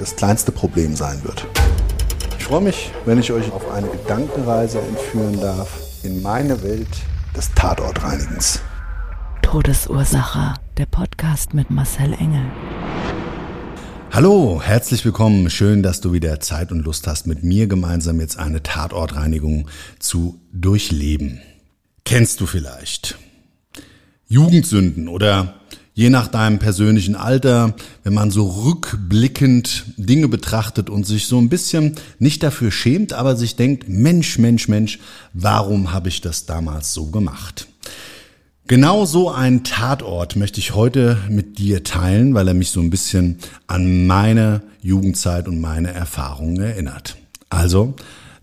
das kleinste Problem sein wird. Ich freue mich, wenn ich euch auf eine Gedankenreise entführen darf in meine Welt des Tatortreinigens. Todesursache. Der Podcast mit Marcel Engel. Hallo, herzlich willkommen. Schön, dass du wieder Zeit und Lust hast, mit mir gemeinsam jetzt eine Tatortreinigung zu durchleben. Kennst du vielleicht Jugendsünden oder je nach deinem persönlichen Alter, wenn man so rückblickend Dinge betrachtet und sich so ein bisschen nicht dafür schämt, aber sich denkt, Mensch, Mensch, Mensch, warum habe ich das damals so gemacht? Genau so einen Tatort möchte ich heute mit dir teilen, weil er mich so ein bisschen an meine Jugendzeit und meine Erfahrungen erinnert. Also,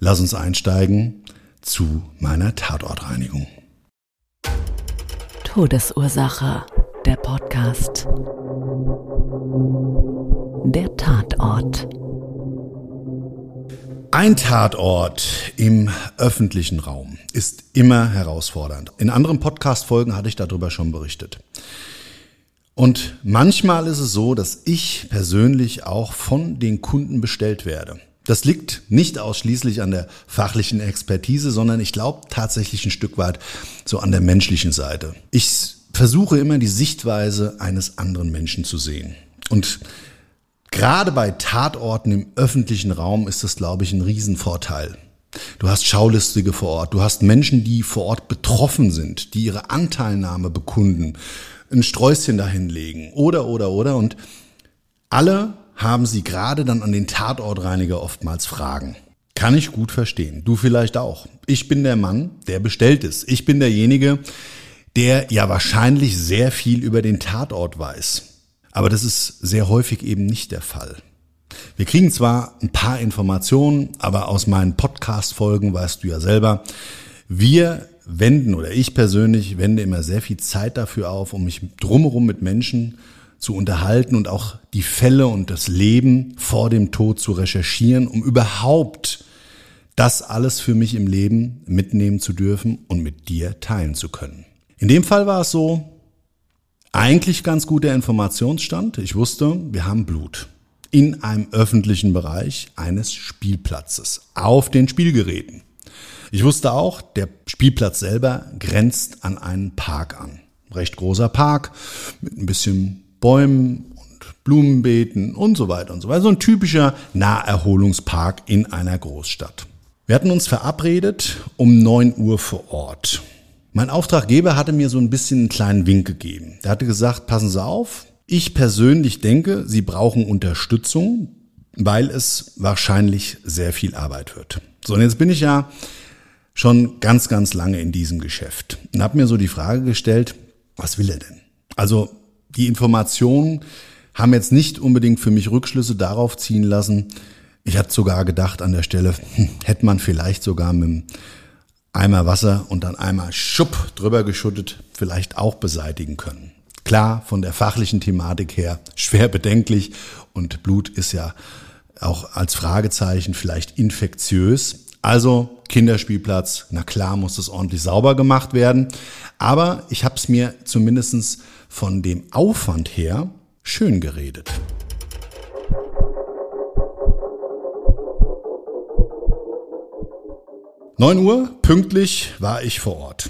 lass uns einsteigen zu meiner Tatortreinigung. Todesursache, der Podcast. Der Tatort. Ein Tatort im öffentlichen Raum ist immer herausfordernd. In anderen Podcast-Folgen hatte ich darüber schon berichtet. Und manchmal ist es so, dass ich persönlich auch von den Kunden bestellt werde. Das liegt nicht ausschließlich an der fachlichen Expertise, sondern ich glaube tatsächlich ein Stück weit so an der menschlichen Seite. Ich versuche immer die Sichtweise eines anderen Menschen zu sehen. Und Gerade bei Tatorten im öffentlichen Raum ist das, glaube ich, ein Riesenvorteil. Du hast Schaulustige vor Ort, du hast Menschen, die vor Ort betroffen sind, die ihre Anteilnahme bekunden, ein Sträußchen dahinlegen oder, oder, oder. Und alle haben sie gerade dann an den Tatortreiniger oftmals Fragen. Kann ich gut verstehen. Du vielleicht auch. Ich bin der Mann, der bestellt ist. Ich bin derjenige, der ja wahrscheinlich sehr viel über den Tatort weiß. Aber das ist sehr häufig eben nicht der Fall. Wir kriegen zwar ein paar Informationen, aber aus meinen Podcast-Folgen weißt du ja selber, wir wenden oder ich persönlich wende immer sehr viel Zeit dafür auf, um mich drumherum mit Menschen zu unterhalten und auch die Fälle und das Leben vor dem Tod zu recherchieren, um überhaupt das alles für mich im Leben mitnehmen zu dürfen und mit dir teilen zu können. In dem Fall war es so, eigentlich ganz guter Informationsstand. Ich wusste, wir haben Blut in einem öffentlichen Bereich eines Spielplatzes auf den Spielgeräten. Ich wusste auch, der Spielplatz selber grenzt an einen Park an. Recht großer Park mit ein bisschen Bäumen und Blumenbeeten und so weiter und so weiter. So ein typischer Naherholungspark in einer Großstadt. Wir hatten uns verabredet um neun Uhr vor Ort. Mein Auftraggeber hatte mir so ein bisschen einen kleinen Wink gegeben. Er hatte gesagt, passen Sie auf, ich persönlich denke, Sie brauchen Unterstützung, weil es wahrscheinlich sehr viel Arbeit wird. So, und jetzt bin ich ja schon ganz, ganz lange in diesem Geschäft und habe mir so die Frage gestellt, was will er denn? Also die Informationen haben jetzt nicht unbedingt für mich Rückschlüsse darauf ziehen lassen. Ich hatte sogar gedacht an der Stelle, hätte man vielleicht sogar mit dem Eimer Wasser und dann einmal Schupp drüber geschüttet vielleicht auch beseitigen können. Klar, von der fachlichen Thematik her schwer bedenklich und Blut ist ja auch als Fragezeichen vielleicht infektiös. Also Kinderspielplatz, na klar muss es ordentlich sauber gemacht werden. Aber ich habe es mir zumindestens von dem Aufwand her schön geredet. 9 Uhr, pünktlich war ich vor Ort.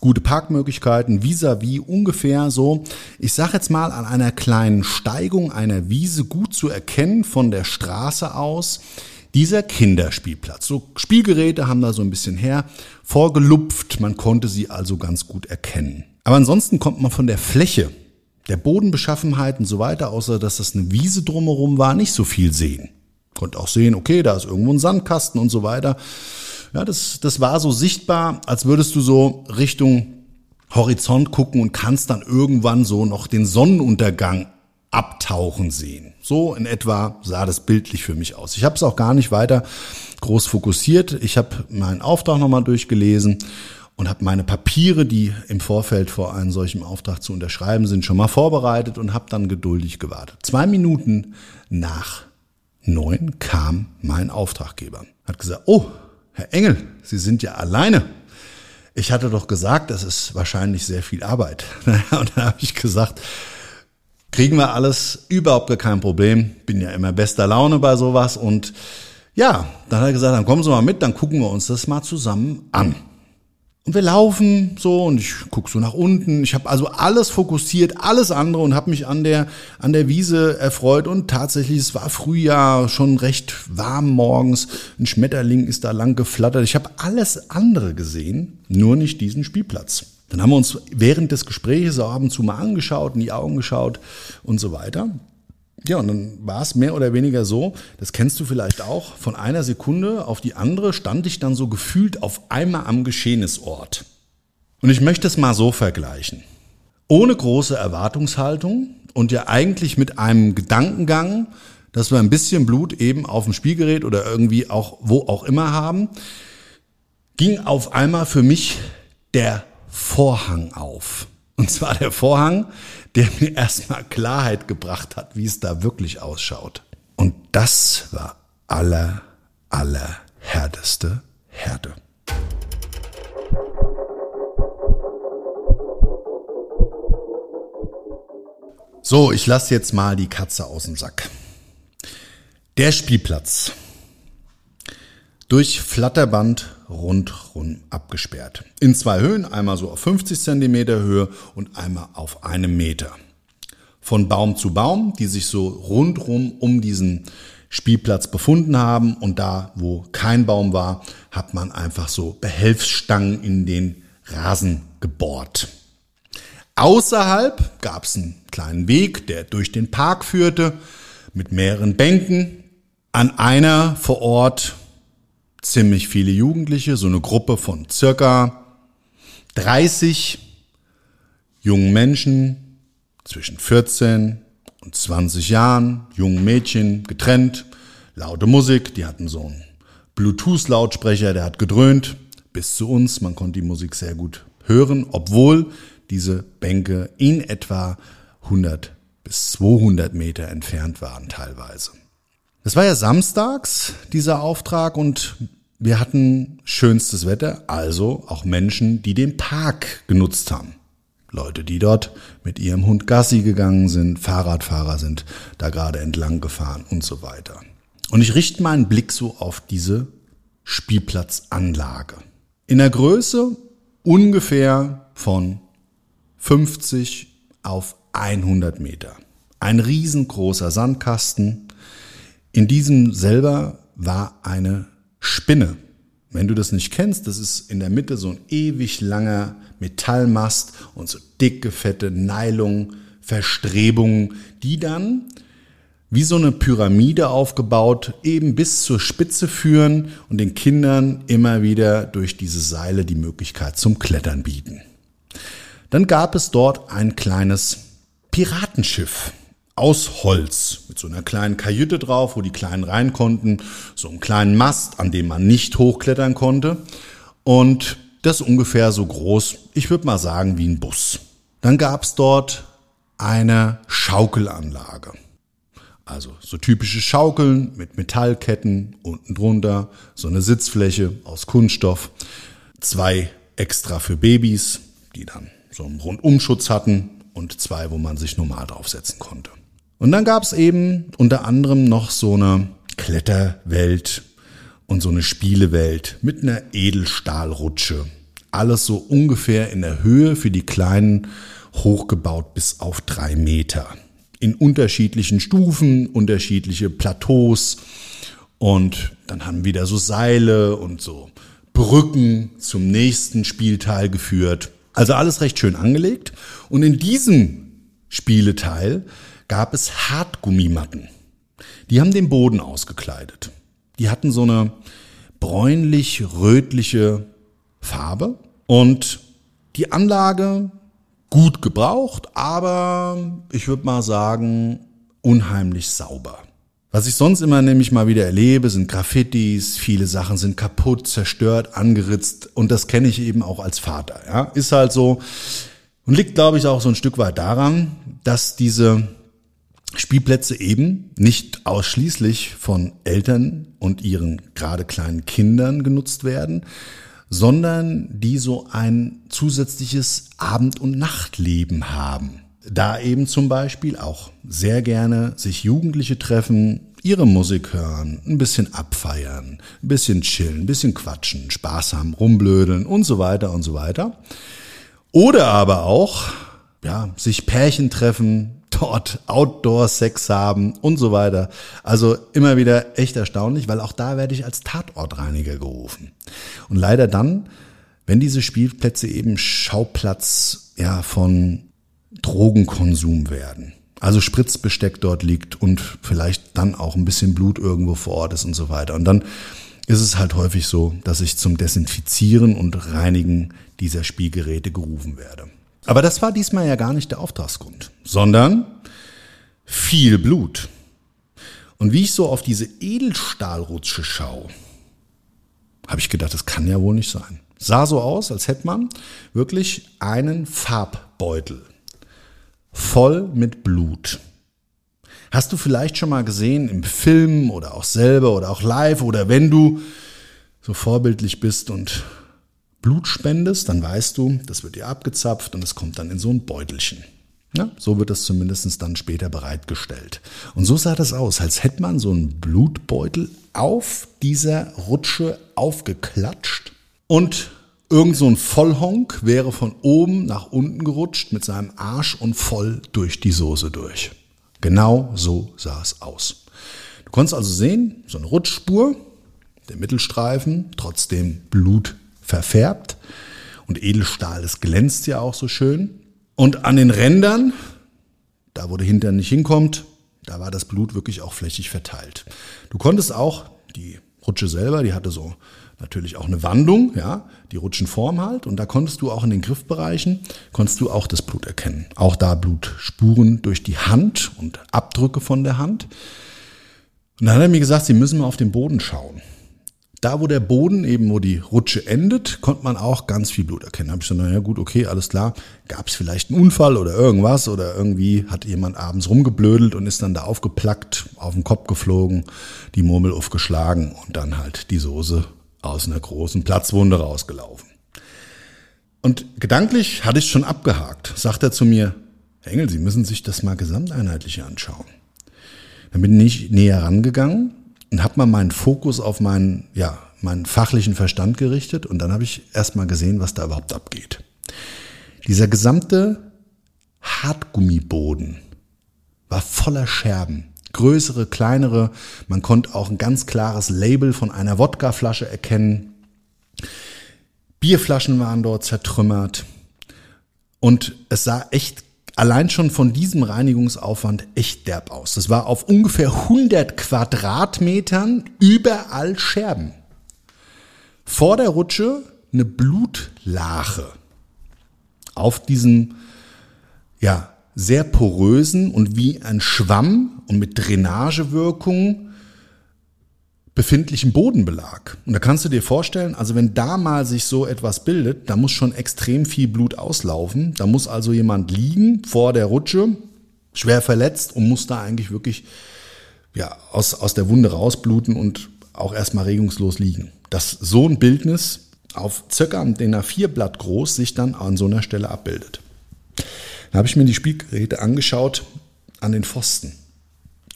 Gute Parkmöglichkeiten, vis-à-vis ungefähr so, ich sag jetzt mal an einer kleinen Steigung einer Wiese gut zu erkennen von der Straße aus, dieser Kinderspielplatz. So Spielgeräte haben da so ein bisschen her vorgelupft, man konnte sie also ganz gut erkennen. Aber ansonsten kommt man von der Fläche, der Bodenbeschaffenheit und so weiter, außer dass das eine Wiese drumherum war, nicht so viel sehen. Konnte auch sehen, okay, da ist irgendwo ein Sandkasten und so weiter. Ja, das, das war so sichtbar, als würdest du so Richtung Horizont gucken und kannst dann irgendwann so noch den Sonnenuntergang abtauchen sehen. So in etwa sah das bildlich für mich aus. Ich habe es auch gar nicht weiter groß fokussiert. Ich habe meinen Auftrag nochmal durchgelesen und habe meine Papiere, die im Vorfeld vor einem solchen Auftrag zu unterschreiben sind, schon mal vorbereitet und habe dann geduldig gewartet. Zwei Minuten nach neun kam mein Auftraggeber. Hat gesagt, oh, Herr Engel, Sie sind ja alleine. Ich hatte doch gesagt, das ist wahrscheinlich sehr viel Arbeit. Und dann habe ich gesagt, kriegen wir alles, überhaupt kein Problem. Bin ja immer bester Laune bei sowas. Und ja, dann hat er gesagt, dann kommen Sie mal mit, dann gucken wir uns das mal zusammen an. Und wir laufen so und ich guck so nach unten. Ich habe also alles fokussiert, alles andere und habe mich an der an der Wiese erfreut und tatsächlich es war Frühjahr, schon recht warm morgens. Ein Schmetterling ist da lang geflattert. Ich habe alles andere gesehen, nur nicht diesen Spielplatz. Dann haben wir uns während des Gesprächs auch ab und zu mal angeschaut, in die Augen geschaut und so weiter. Ja, und dann war es mehr oder weniger so, das kennst du vielleicht auch, von einer Sekunde auf die andere stand ich dann so gefühlt auf einmal am Geschehnisort. Und ich möchte es mal so vergleichen. Ohne große Erwartungshaltung und ja eigentlich mit einem Gedankengang, dass wir ein bisschen Blut eben auf dem Spielgerät oder irgendwie auch wo auch immer haben, ging auf einmal für mich der Vorhang auf. Und zwar der Vorhang, der mir erstmal Klarheit gebracht hat, wie es da wirklich ausschaut. Und das war aller, aller härteste Härte. So, ich lasse jetzt mal die Katze aus dem Sack. Der Spielplatz. Durch Flatterband rundrum abgesperrt. In zwei Höhen, einmal so auf 50 Zentimeter Höhe und einmal auf einem Meter. Von Baum zu Baum, die sich so rundrum um diesen Spielplatz befunden haben und da, wo kein Baum war, hat man einfach so Behelfsstangen in den Rasen gebohrt. Außerhalb gab es einen kleinen Weg, der durch den Park führte, mit mehreren Bänken. An einer vor Ort ziemlich viele Jugendliche, so eine Gruppe von circa 30 jungen Menschen zwischen 14 und 20 Jahren, jungen Mädchen, getrennt, laute Musik, die hatten so einen Bluetooth-Lautsprecher, der hat gedröhnt bis zu uns, man konnte die Musik sehr gut hören, obwohl diese Bänke in etwa 100 bis 200 Meter entfernt waren teilweise. Es war ja samstags, dieser Auftrag, und wir hatten schönstes Wetter, also auch Menschen, die den Park genutzt haben. Leute, die dort mit ihrem Hund Gassi gegangen sind, Fahrradfahrer sind da gerade entlang gefahren und so weiter. Und ich richte meinen Blick so auf diese Spielplatzanlage. In der Größe ungefähr von 50 auf 100 Meter. Ein riesengroßer Sandkasten. In diesem selber war eine Spinne. Wenn du das nicht kennst, das ist in der Mitte so ein ewig langer Metallmast und so dicke, fette Nylon, Verstrebungen, die dann wie so eine Pyramide aufgebaut eben bis zur Spitze führen und den Kindern immer wieder durch diese Seile die Möglichkeit zum Klettern bieten. Dann gab es dort ein kleines Piratenschiff aus Holz mit so einer kleinen Kajüte drauf, wo die Kleinen rein konnten, so einen kleinen Mast, an dem man nicht hochklettern konnte und das ungefähr so groß, ich würde mal sagen, wie ein Bus. Dann gab's dort eine Schaukelanlage. Also so typische Schaukeln mit Metallketten unten drunter, so eine Sitzfläche aus Kunststoff, zwei extra für Babys, die dann so einen Rundumschutz hatten und zwei, wo man sich normal draufsetzen konnte. Und dann gab's eben unter anderem noch so eine Kletterwelt und so eine Spielewelt mit einer Edelstahlrutsche. Alles so ungefähr in der Höhe für die Kleinen hochgebaut bis auf drei Meter. In unterschiedlichen Stufen, unterschiedliche Plateaus Und dann haben wieder so Seile und so Brücken zum nächsten Spielteil geführt. Also alles recht schön angelegt. Und in diesem Spieleteil gab es Hartgummimatten. Die haben den Boden ausgekleidet. Die hatten so eine bräunlich-rötliche Farbe und die Anlage gut gebraucht, aber ich würde mal sagen, unheimlich sauber. Was ich sonst immer nämlich mal wieder erlebe, sind Graffitis, viele Sachen sind kaputt, zerstört, angeritzt und das kenne ich eben auch als Vater. Ja? Ist halt so und liegt, glaube ich, auch so ein Stück weit daran, dass diese Spielplätze eben nicht ausschließlich von Eltern und ihren gerade kleinen Kindern genutzt werden, sondern die so ein zusätzliches Abend- und Nachtleben haben. Da eben zum Beispiel auch sehr gerne sich Jugendliche treffen, ihre Musik hören, ein bisschen abfeiern, ein bisschen chillen, ein bisschen quatschen, Spaß haben, rumblödeln und so weiter und so weiter. Oder aber auch, ja, sich Pärchen treffen, dort Outdoor-Sex haben und so weiter. Also immer wieder echt erstaunlich, weil auch da werde ich als Tatortreiniger gerufen. Und leider dann, wenn diese Spielplätze eben Schauplatz ja von Drogenkonsum werden. Also Spritzbesteck dort liegt und vielleicht dann auch ein bisschen Blut irgendwo vor Ort ist und so weiter. Und dann ist es halt häufig so, dass ich zum Desinfizieren und Reinigen dieser Spielgeräte gerufen werde. Aber das war diesmal ja gar nicht der Auftragsgrund, sondern viel Blut. Und wie ich so auf diese Edelstahlrutsche schaue, habe ich gedacht, das kann ja wohl nicht sein. Sah so aus, als hätte man wirklich einen Farbbeutel voll mit Blut. Hast du vielleicht schon mal gesehen im Film oder auch selber oder auch live oder wenn du so vorbildlich bist und Blut spendest, dann weißt du, das wird dir abgezapft und es kommt dann in so ein Beutelchen. Ja, so wird es zumindest dann später bereitgestellt. Und so sah das aus, als hätte man so einen Blutbeutel auf dieser Rutsche aufgeklatscht und Irgend so ein Vollhonk wäre von oben nach unten gerutscht mit seinem Arsch und voll durch die Soße durch. Genau so sah es aus. Du konntest also sehen, so eine Rutschspur, der Mittelstreifen, trotzdem Blut verfärbt. Und Edelstahl, das glänzt ja auch so schön. Und an den Rändern, da wo der Hintern nicht hinkommt, da war das Blut wirklich auch flächig verteilt. Du konntest auch, die Rutsche selber, die hatte so natürlich auch eine Wandung, ja, die Rutschenform halt. Und da konntest du auch in den Griffbereichen, konntest du auch das Blut erkennen. Auch da Blutspuren durch die Hand und Abdrücke von der Hand. Und dann hat er mir gesagt, sie müssen mal auf den Boden schauen. Da, wo der Boden eben, wo die Rutsche endet, konnte man auch ganz viel Blut erkennen. Da habe ich gesagt, naja gut, okay, alles klar. Gab es vielleicht einen Unfall oder irgendwas oder irgendwie hat jemand abends rumgeblödelt und ist dann da aufgeplackt, auf den Kopf geflogen, die Murmel aufgeschlagen und dann halt die Soße aus einer großen Platzwunde rausgelaufen. Und gedanklich hatte ich schon abgehakt, sagt er zu mir, Engel, Sie müssen sich das mal gesamteinheitlich anschauen. Dann bin ich näher rangegangen und habe mal meinen Fokus auf meinen, ja, meinen fachlichen Verstand gerichtet und dann habe ich erst mal gesehen, was da überhaupt abgeht. Dieser gesamte Hartgummiboden war voller Scherben größere, kleinere. Man konnte auch ein ganz klares Label von einer Wodkaflasche erkennen. Bierflaschen waren dort zertrümmert. Und es sah echt allein schon von diesem Reinigungsaufwand echt derb aus. Das war auf ungefähr 100 Quadratmetern überall Scherben. Vor der Rutsche eine Blutlache. Auf diesem, ja, sehr porösen und wie ein Schwamm und mit Drainagewirkung befindlichen Bodenbelag. Und da kannst du dir vorstellen, also wenn da mal sich so etwas bildet, da muss schon extrem viel Blut auslaufen. Da muss also jemand liegen vor der Rutsche, schwer verletzt und muss da eigentlich wirklich ja, aus, aus der Wunde rausbluten und auch erstmal regungslos liegen. Dass so ein Bildnis auf circa den A4 Blatt groß sich dann an so einer Stelle abbildet. Da habe ich mir die Spielgeräte angeschaut an den Pfosten.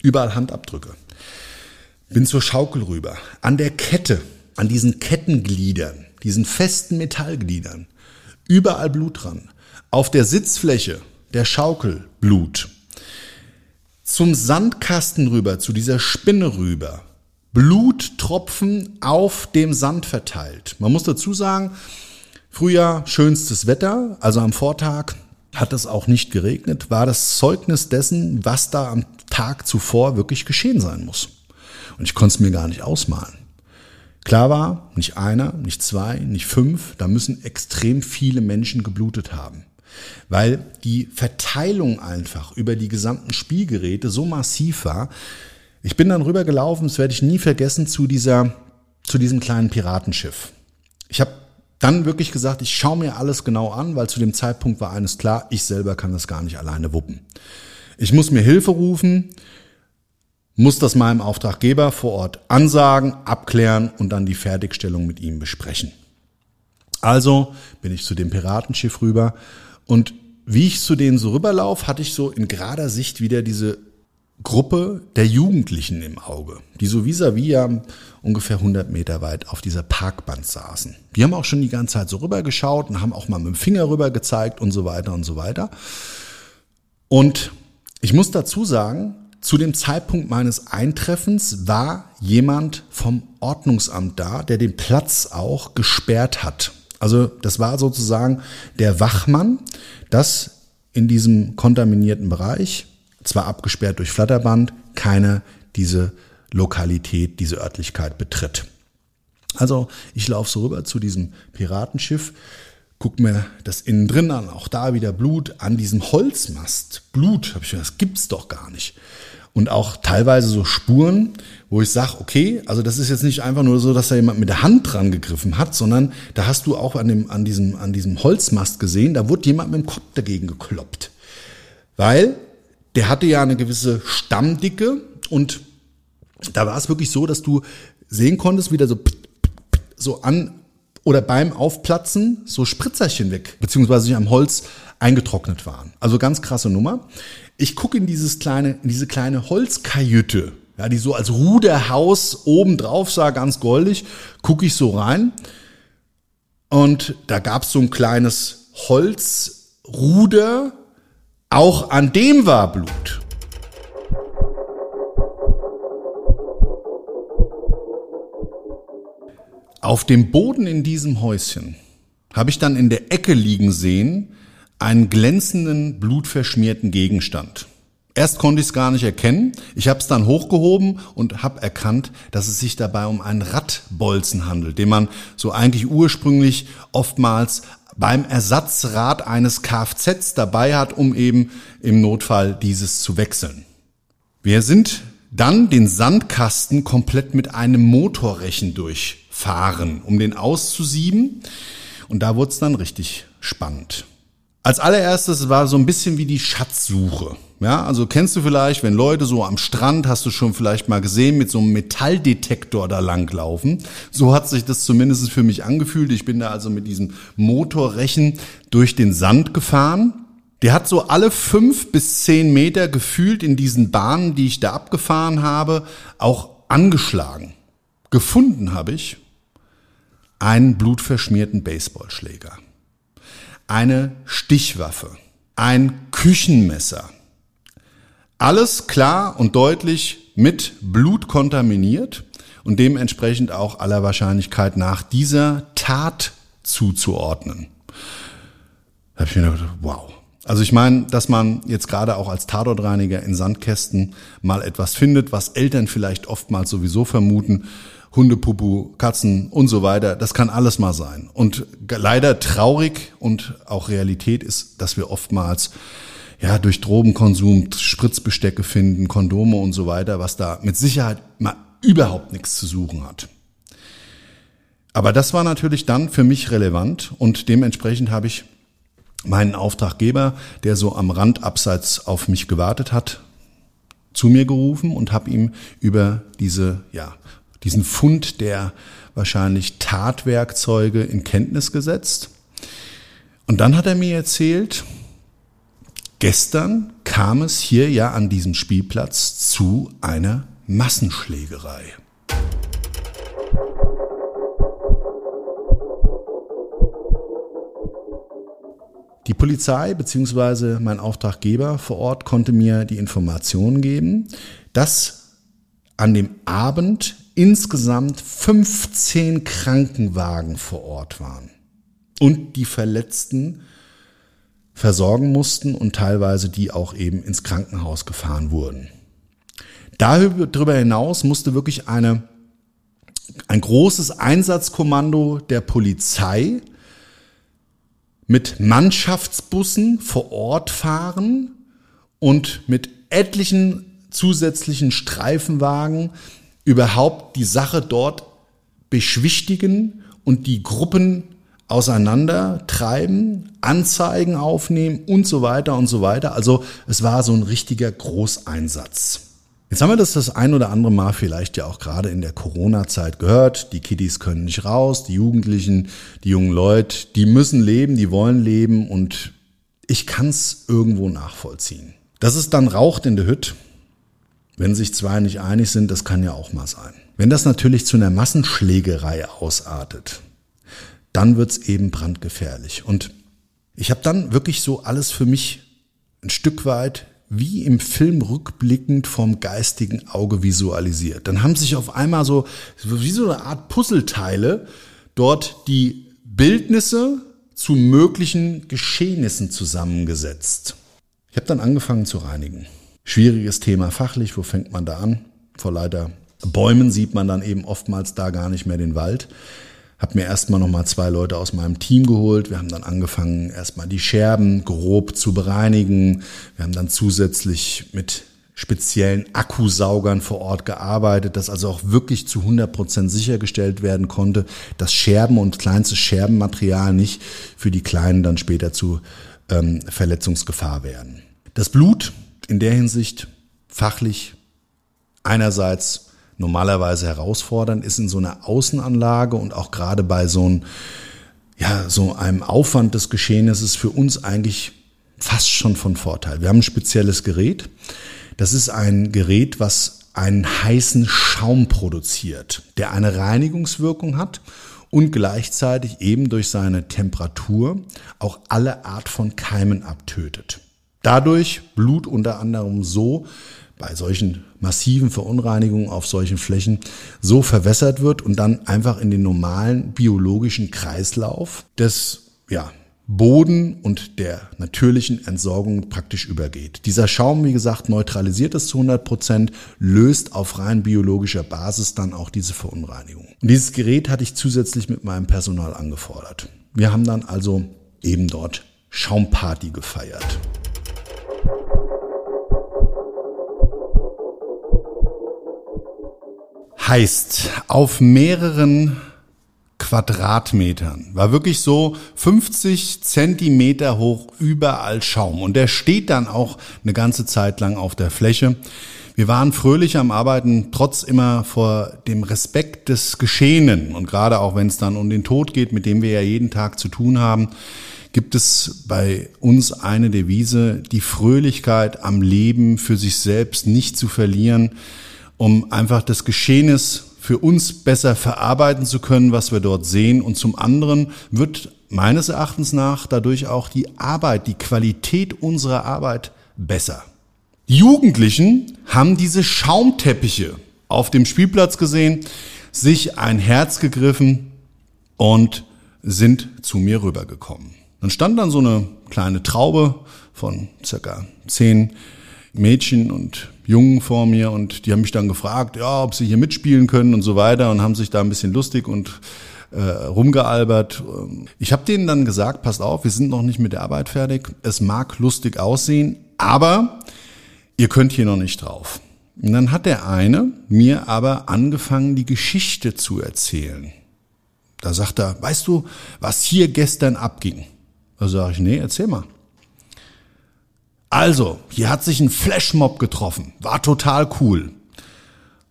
Überall Handabdrücke. Bin zur Schaukel rüber. An der Kette, an diesen Kettengliedern, diesen festen Metallgliedern. Überall Blut dran. Auf der Sitzfläche der Schaukel Blut. Zum Sandkasten rüber, zu dieser Spinne rüber. Bluttropfen auf dem Sand verteilt. Man muss dazu sagen, Frühjahr schönstes Wetter, also am Vortag hat es auch nicht geregnet, war das Zeugnis dessen, was da am Tag zuvor wirklich geschehen sein muss. Und ich konnte es mir gar nicht ausmalen. Klar war, nicht einer, nicht zwei, nicht fünf, da müssen extrem viele Menschen geblutet haben. Weil die Verteilung einfach über die gesamten Spielgeräte so massiv war, ich bin dann rübergelaufen, das werde ich nie vergessen, zu dieser, zu diesem kleinen Piratenschiff. Ich habe dann wirklich gesagt, ich schaue mir alles genau an, weil zu dem Zeitpunkt war eines klar, ich selber kann das gar nicht alleine wuppen. Ich muss mir Hilfe rufen, muss das meinem Auftraggeber vor Ort ansagen, abklären und dann die Fertigstellung mit ihm besprechen. Also bin ich zu dem Piratenschiff rüber und wie ich zu denen so rüberlaufe, hatte ich so in gerader Sicht wieder diese Gruppe der Jugendlichen im Auge, die so vis-à-vis ja ungefähr 100 Meter weit auf dieser Parkband saßen. Die haben auch schon die ganze Zeit so rübergeschaut und haben auch mal mit dem Finger rüber gezeigt und so weiter und so weiter. Und ich muss dazu sagen, zu dem Zeitpunkt meines Eintreffens war jemand vom Ordnungsamt da, der den Platz auch gesperrt hat. Also das war sozusagen der Wachmann, das in diesem kontaminierten Bereich zwar abgesperrt durch Flatterband, keiner diese Lokalität, diese Örtlichkeit betritt. Also ich laufe so rüber zu diesem Piratenschiff, guck mir das innen drin an, auch da wieder Blut an diesem Holzmast. Blut, habe ich gedacht, das gibt's doch gar nicht. Und auch teilweise so Spuren, wo ich sage, okay, also das ist jetzt nicht einfach nur so, dass da jemand mit der Hand dran gegriffen hat, sondern da hast du auch an, dem, an, diesem, an diesem Holzmast gesehen, da wurde jemand mit dem Kopf dagegen gekloppt. Weil der hatte ja eine gewisse Stammdicke und da war es wirklich so, dass du sehen konntest, wie der so, so an oder beim Aufplatzen so Spritzerchen weg, beziehungsweise sich am Holz eingetrocknet waren. Also ganz krasse Nummer. Ich gucke in dieses kleine, in diese kleine Holzkajüte, ja, die so als Ruderhaus oben drauf sah, ganz goldig, gucke ich so rein. Und da gab es so ein kleines Holzruder, auch an dem war Blut. Auf dem Boden in diesem Häuschen habe ich dann in der Ecke liegen sehen einen glänzenden, blutverschmierten Gegenstand. Erst konnte ich es gar nicht erkennen. Ich habe es dann hochgehoben und habe erkannt, dass es sich dabei um einen Radbolzen handelt, den man so eigentlich ursprünglich oftmals beim Ersatzrad eines Kfz dabei hat, um eben im Notfall dieses zu wechseln. Wir sind dann den Sandkasten komplett mit einem Motorrechen durchfahren, um den auszusieben. Und da wurde es dann richtig spannend. Als allererstes war so ein bisschen wie die Schatzsuche. Ja, also kennst du vielleicht, wenn Leute so am Strand, hast du schon vielleicht mal gesehen, mit so einem Metalldetektor da langlaufen. So hat sich das zumindest für mich angefühlt. Ich bin da also mit diesem Motorrechen durch den Sand gefahren. Der hat so alle fünf bis zehn Meter gefühlt in diesen Bahnen, die ich da abgefahren habe, auch angeschlagen. Gefunden habe ich einen blutverschmierten Baseballschläger, eine Stichwaffe, ein Küchenmesser, alles klar und deutlich mit Blut kontaminiert und dementsprechend auch aller Wahrscheinlichkeit nach dieser Tat zuzuordnen. Da habe ich mir gedacht, wow. Also ich meine, dass man jetzt gerade auch als Tatortreiniger in Sandkästen mal etwas findet, was Eltern vielleicht oftmals sowieso vermuten, Hundepupu, Katzen und so weiter, das kann alles mal sein. Und leider traurig und auch Realität ist, dass wir oftmals ja, durch Drogenkonsum Spritzbestecke finden, Kondome und so weiter, was da mit Sicherheit mal überhaupt nichts zu suchen hat. Aber das war natürlich dann für mich relevant und dementsprechend habe ich meinen Auftraggeber, der so am Rand abseits auf mich gewartet hat, zu mir gerufen und habe ihm über diese, ja, diesen Fund der wahrscheinlich Tatwerkzeuge in Kenntnis gesetzt. Und dann hat er mir erzählt, Gestern kam es hier ja an diesem Spielplatz zu einer Massenschlägerei. Die Polizei bzw. mein Auftraggeber vor Ort konnte mir die Information geben, dass an dem Abend insgesamt 15 Krankenwagen vor Ort waren und die Verletzten versorgen mussten und teilweise die auch eben ins Krankenhaus gefahren wurden. Darüber hinaus musste wirklich eine, ein großes Einsatzkommando der Polizei mit Mannschaftsbussen vor Ort fahren und mit etlichen zusätzlichen Streifenwagen überhaupt die Sache dort beschwichtigen und die Gruppen auseinandertreiben, Anzeigen aufnehmen und so weiter und so weiter. Also es war so ein richtiger Großeinsatz. Jetzt haben wir das das ein oder andere Mal vielleicht ja auch gerade in der Corona-Zeit gehört. Die Kiddies können nicht raus, die Jugendlichen, die jungen Leute, die müssen leben, die wollen leben und ich kann es irgendwo nachvollziehen. Dass es dann raucht in der Hütte, wenn sich zwei nicht einig sind, das kann ja auch mal sein. Wenn das natürlich zu einer Massenschlägerei ausartet, dann wird's eben brandgefährlich. Und ich habe dann wirklich so alles für mich ein Stück weit wie im Film rückblickend vom geistigen Auge visualisiert. Dann haben sich auf einmal so wie so eine Art Puzzleteile dort die Bildnisse zu möglichen Geschehnissen zusammengesetzt. Ich habe dann angefangen zu reinigen. Schwieriges Thema fachlich, wo fängt man da an? Vor lauter Bäumen sieht man dann eben oftmals da gar nicht mehr den Wald habe mir erstmal nochmal zwei Leute aus meinem Team geholt. Wir haben dann angefangen, erstmal die Scherben grob zu bereinigen. Wir haben dann zusätzlich mit speziellen Akkusaugern vor Ort gearbeitet, dass also auch wirklich zu 100 Prozent sichergestellt werden konnte, dass Scherben und kleinstes Scherbenmaterial nicht für die Kleinen dann später zu ähm, Verletzungsgefahr werden. Das Blut in der Hinsicht fachlich einerseits normalerweise herausfordernd ist in so einer Außenanlage und auch gerade bei so einem, ja, so einem Aufwand des Geschehnisses für uns eigentlich fast schon von Vorteil. Wir haben ein spezielles Gerät. Das ist ein Gerät, was einen heißen Schaum produziert, der eine Reinigungswirkung hat und gleichzeitig eben durch seine Temperatur auch alle Art von Keimen abtötet. Dadurch Blut unter anderem so bei solchen massiven Verunreinigungen auf solchen Flächen so verwässert wird und dann einfach in den normalen biologischen Kreislauf des ja, Boden und der natürlichen Entsorgung praktisch übergeht. Dieser Schaum, wie gesagt, neutralisiert es zu 100 Prozent, löst auf rein biologischer Basis dann auch diese Verunreinigung. Und dieses Gerät hatte ich zusätzlich mit meinem Personal angefordert. Wir haben dann also eben dort Schaumparty gefeiert. Heißt, auf mehreren Quadratmetern war wirklich so 50 Zentimeter hoch überall Schaum. Und der steht dann auch eine ganze Zeit lang auf der Fläche. Wir waren fröhlich am Arbeiten, trotz immer vor dem Respekt des Geschehenen. Und gerade auch wenn es dann um den Tod geht, mit dem wir ja jeden Tag zu tun haben, gibt es bei uns eine Devise, die Fröhlichkeit am Leben für sich selbst nicht zu verlieren um einfach das Geschehnis für uns besser verarbeiten zu können, was wir dort sehen. Und zum anderen wird meines Erachtens nach dadurch auch die Arbeit, die Qualität unserer Arbeit besser. Die Jugendlichen haben diese Schaumteppiche auf dem Spielplatz gesehen, sich ein Herz gegriffen und sind zu mir rübergekommen. Dann stand dann so eine kleine Traube von circa zehn Mädchen und Jungen vor mir und die haben mich dann gefragt, ja, ob sie hier mitspielen können und so weiter und haben sich da ein bisschen lustig und äh, rumgealbert. Ich habe denen dann gesagt, passt auf, wir sind noch nicht mit der Arbeit fertig. Es mag lustig aussehen, aber ihr könnt hier noch nicht drauf. Und dann hat der eine mir aber angefangen, die Geschichte zu erzählen. Da sagt er, weißt du, was hier gestern abging? Da sage ich, nee, erzähl mal. Also, hier hat sich ein Flashmob getroffen. War total cool.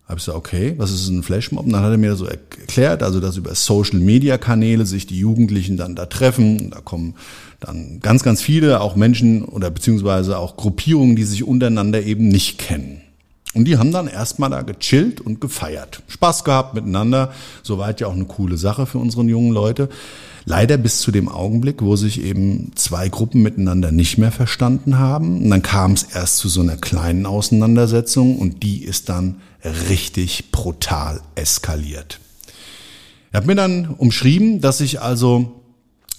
Hab ich gesagt, okay, was ist ein Flashmob? Und dann hat er mir so erklärt, also dass über Social Media Kanäle sich die Jugendlichen dann da treffen. Da kommen dann ganz, ganz viele, auch Menschen oder beziehungsweise auch Gruppierungen, die sich untereinander eben nicht kennen. Und die haben dann erstmal da gechillt und gefeiert. Spaß gehabt miteinander. Soweit ja auch eine coole Sache für unseren jungen Leute. Leider bis zu dem Augenblick, wo sich eben zwei Gruppen miteinander nicht mehr verstanden haben. Und dann kam es erst zu so einer kleinen Auseinandersetzung und die ist dann richtig brutal eskaliert. Er hat mir dann umschrieben, dass sich also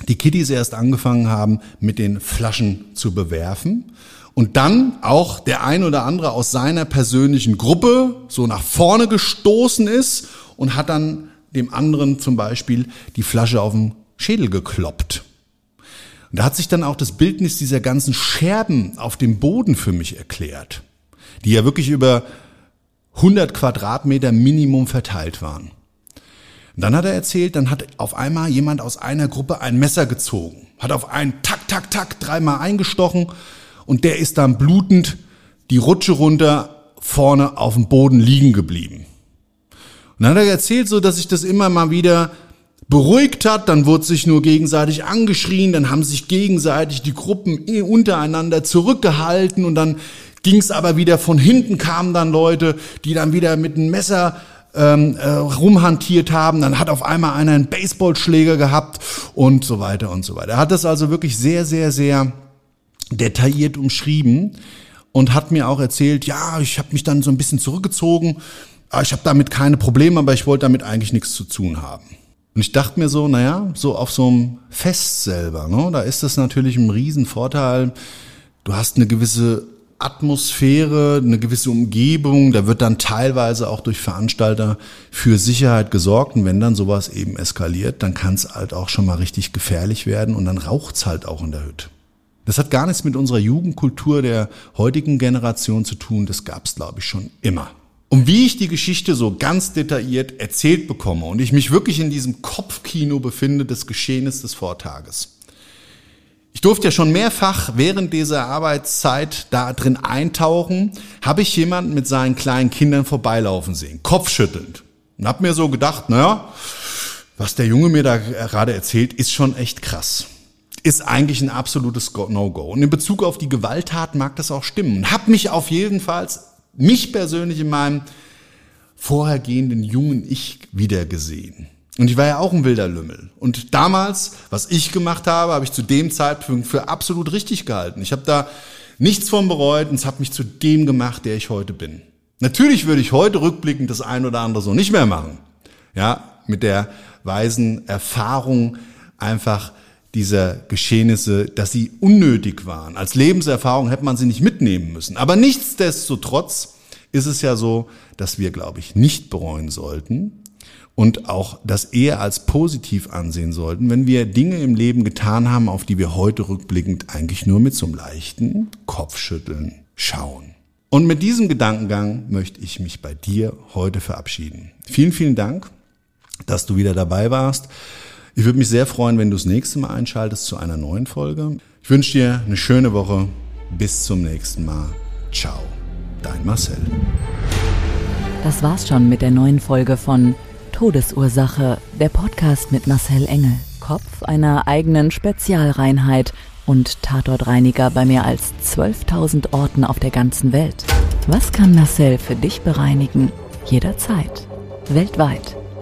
die Kiddies erst angefangen haben, mit den Flaschen zu bewerfen und dann auch der ein oder andere aus seiner persönlichen Gruppe so nach vorne gestoßen ist und hat dann dem anderen zum Beispiel die Flasche auf den Schädel gekloppt. Und da hat sich dann auch das Bildnis dieser ganzen Scherben auf dem Boden für mich erklärt, die ja wirklich über 100 Quadratmeter Minimum verteilt waren. Und dann hat er erzählt, dann hat auf einmal jemand aus einer Gruppe ein Messer gezogen, hat auf einen tak, tak, tak dreimal eingestochen und der ist dann blutend die Rutsche runter vorne auf dem Boden liegen geblieben. Und dann hat er erzählt, so dass sich das immer mal wieder beruhigt hat, dann wurde sich nur gegenseitig angeschrien, dann haben sich gegenseitig die Gruppen eh untereinander zurückgehalten und dann ging es aber wieder von hinten kamen dann Leute, die dann wieder mit einem Messer ähm, äh, rumhantiert haben, dann hat auf einmal einer einen Baseballschläger gehabt und so weiter und so weiter. Er hat das also wirklich sehr, sehr, sehr detailliert umschrieben und hat mir auch erzählt, ja, ich habe mich dann so ein bisschen zurückgezogen, ich habe damit keine Probleme, aber ich wollte damit eigentlich nichts zu tun haben. Und ich dachte mir so, naja, so auf so einem Fest selber, ne, da ist das natürlich ein Riesenvorteil. Du hast eine gewisse Atmosphäre, eine gewisse Umgebung, da wird dann teilweise auch durch Veranstalter für Sicherheit gesorgt. Und wenn dann sowas eben eskaliert, dann kann es halt auch schon mal richtig gefährlich werden und dann raucht's halt auch in der Hütte. Das hat gar nichts mit unserer Jugendkultur der heutigen Generation zu tun, das gab's glaube ich schon immer. Und wie ich die Geschichte so ganz detailliert erzählt bekomme und ich mich wirklich in diesem Kopfkino befinde des Geschehens des Vortages. Ich durfte ja schon mehrfach während dieser Arbeitszeit da drin eintauchen, habe ich jemanden mit seinen kleinen Kindern vorbeilaufen sehen, kopfschüttelnd. Und habe mir so gedacht, naja, was der Junge mir da gerade erzählt, ist schon echt krass ist eigentlich ein absolutes No-Go. Und in Bezug auf die Gewalttat mag das auch stimmen. Und habe mich auf jeden Fall, mich persönlich in meinem vorhergehenden jungen Ich wiedergesehen. Und ich war ja auch ein wilder Lümmel. Und damals, was ich gemacht habe, habe ich zu dem Zeitpunkt für absolut richtig gehalten. Ich habe da nichts von bereut und es hat mich zu dem gemacht, der ich heute bin. Natürlich würde ich heute rückblickend das ein oder andere so nicht mehr machen. Ja, mit der weisen Erfahrung einfach dieser Geschehnisse, dass sie unnötig waren. Als Lebenserfahrung hätte man sie nicht mitnehmen müssen. Aber nichtsdestotrotz ist es ja so, dass wir, glaube ich, nicht bereuen sollten und auch das eher als positiv ansehen sollten, wenn wir Dinge im Leben getan haben, auf die wir heute rückblickend eigentlich nur mit so einem leichten Kopfschütteln schauen. Und mit diesem Gedankengang möchte ich mich bei dir heute verabschieden. Vielen, vielen Dank, dass du wieder dabei warst. Ich würde mich sehr freuen, wenn du das nächste Mal einschaltest zu einer neuen Folge. Ich wünsche dir eine schöne Woche. Bis zum nächsten Mal. Ciao. Dein Marcel. Das war's schon mit der neuen Folge von Todesursache, der Podcast mit Marcel Engel, Kopf einer eigenen Spezialreinheit und Tatortreiniger bei mehr als 12.000 Orten auf der ganzen Welt. Was kann Marcel für dich bereinigen? Jederzeit. Weltweit